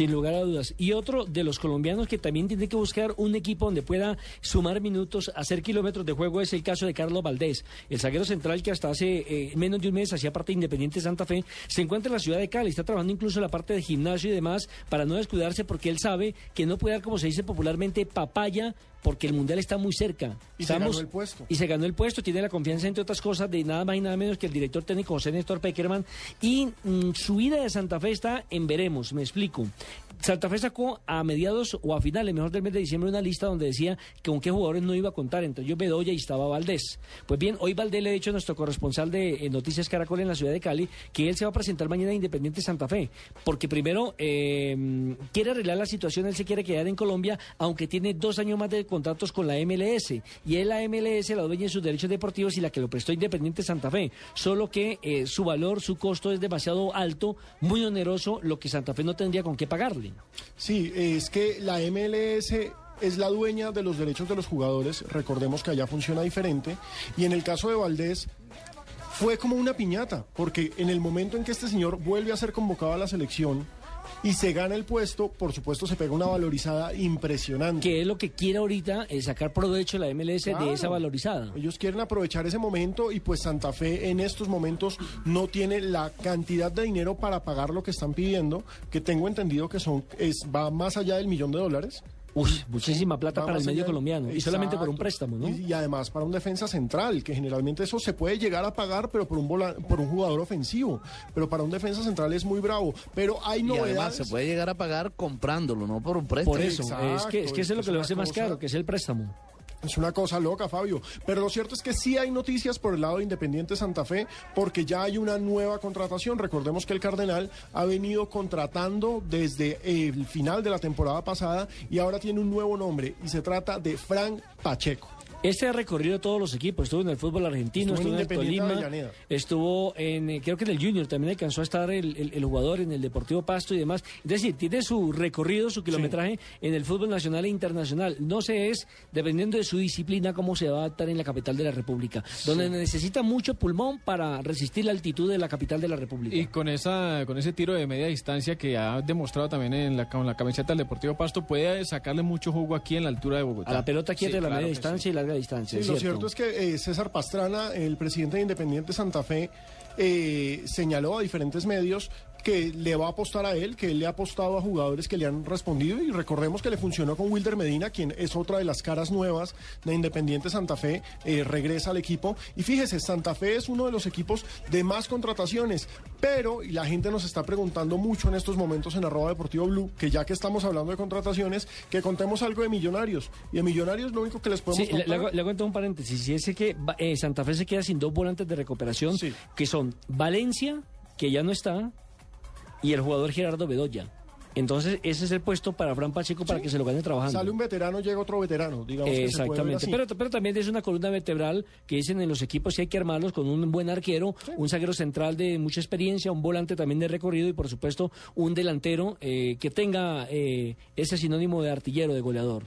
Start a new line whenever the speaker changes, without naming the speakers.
Sin lugar a dudas. Y otro de los colombianos que también tiene que buscar un equipo donde pueda sumar minutos, hacer kilómetros de juego, es el caso de Carlos Valdés, el zaguero central que hasta hace eh, menos de un mes hacía parte de Independiente Santa Fe, se encuentra en la ciudad de Cali, está trabajando incluso en la parte de gimnasio y demás para no descuidarse porque él sabe que no puede dar, como se dice popularmente, papaya porque el mundial está muy cerca.
Y se ganó el puesto.
Y se ganó el puesto, tiene la confianza, entre otras cosas, de nada más y nada menos que el director técnico José Néstor Peckerman. Y mm, su vida de Santa Fe está en veremos, me explico. Santa Fe sacó a mediados o a finales, mejor del mes de diciembre, una lista donde decía que con qué jugadores no iba a contar. Entre ellos Bedoya y estaba Valdés. Pues bien, hoy Valdés le ha dicho a nuestro corresponsal de eh, Noticias Caracol en la ciudad de Cali que él se va a presentar mañana a Independiente Santa Fe. Porque primero eh, quiere arreglar la situación, él se quiere quedar en Colombia, aunque tiene dos años más de contratos con la MLS. Y él la MLS la dueña en sus derechos deportivos y la que lo prestó Independiente Santa Fe. Solo que eh, su valor, su costo es demasiado alto, muy oneroso, lo que Santa Fe no tendría con qué pagarle.
Sí, es que la MLS es la dueña de los derechos de los jugadores, recordemos que allá funciona diferente, y en el caso de Valdés fue como una piñata, porque en el momento en que este señor vuelve a ser convocado a la selección, y se gana el puesto, por supuesto se pega una valorizada impresionante.
Que es lo que quiere ahorita, es sacar provecho la MLS de esa valorizada.
Ellos quieren aprovechar ese momento y pues Santa Fe en estos momentos no tiene la cantidad de dinero para pagar lo que están pidiendo, que tengo entendido que son es va más allá del millón de dólares.
Uy, muchísima plata para el medio colombiano. Y solamente por un préstamo, ¿no?
Y, además para un defensa central, que generalmente eso se puede llegar a pagar, pero por un por un jugador ofensivo. Pero para un defensa central es muy bravo. Pero hay novedades. Y además
se puede llegar a pagar comprándolo, no por un préstamo.
Por eso, es que, es que eso es lo que lo hace más caro, que es el préstamo.
Es una cosa loca, Fabio. Pero lo cierto es que sí hay noticias por el lado de Independiente Santa Fe, porque ya hay una nueva contratación. Recordemos que el Cardenal ha venido contratando desde el final de la temporada pasada y ahora tiene un nuevo nombre y se trata de Frank Pacheco.
Este ha recorrido todos los equipos, estuvo en el fútbol argentino, estuvo, en, el Tolima, estuvo en, eh, creo que en el Junior, también alcanzó a estar el, jugador en el Deportivo Pasto y demás. Es decir, tiene su recorrido, su kilometraje en el fútbol nacional e internacional. No sé es, dependiendo de su disciplina, cómo se va a adaptar en la capital de la República, donde necesita mucho pulmón para resistir la altitud de la capital de la República.
Y con esa con ese tiro de media distancia que ha demostrado también en la, con la camiseta del Deportivo Pasto, puede sacarle mucho jugo aquí en la altura de Bogotá.
A la pelota quieta de la media distancia y la distancia.
lo cierto es que eh, César Pastrana, el presidente de Independiente Santa Fe, eh, señaló a diferentes medios que le va a apostar a él, que él le ha apostado a jugadores que le han respondido y recordemos que le funcionó con Wilder Medina, quien es otra de las caras nuevas de Independiente Santa Fe, eh, regresa al equipo. Y fíjese, Santa Fe es uno de los equipos de más contrataciones, pero y la gente nos está preguntando mucho en estos momentos en arroba deportivo blue, que ya que estamos hablando de contrataciones, que contemos algo de millonarios. Y de millonarios lo único que les podemos
sí, Le, cuento un paréntesis, si es que eh, Santa Fe se queda sin dos volantes de recuperación, que son Valencia, que ya no está, y el jugador Gerardo Bedoya. Entonces, ese es el puesto para Fran Pacheco para que se lo gane trabajando.
Sale un veterano, llega otro veterano, digamos.
Exactamente. pero, pero también es una columna vertebral que dicen en los equipos si hay que armarlos con un buen arquero, un zaguero central de mucha experiencia, un volante también de recorrido y, por supuesto, un delantero eh, que tenga eh, ese sinónimo de artillero, de goleador.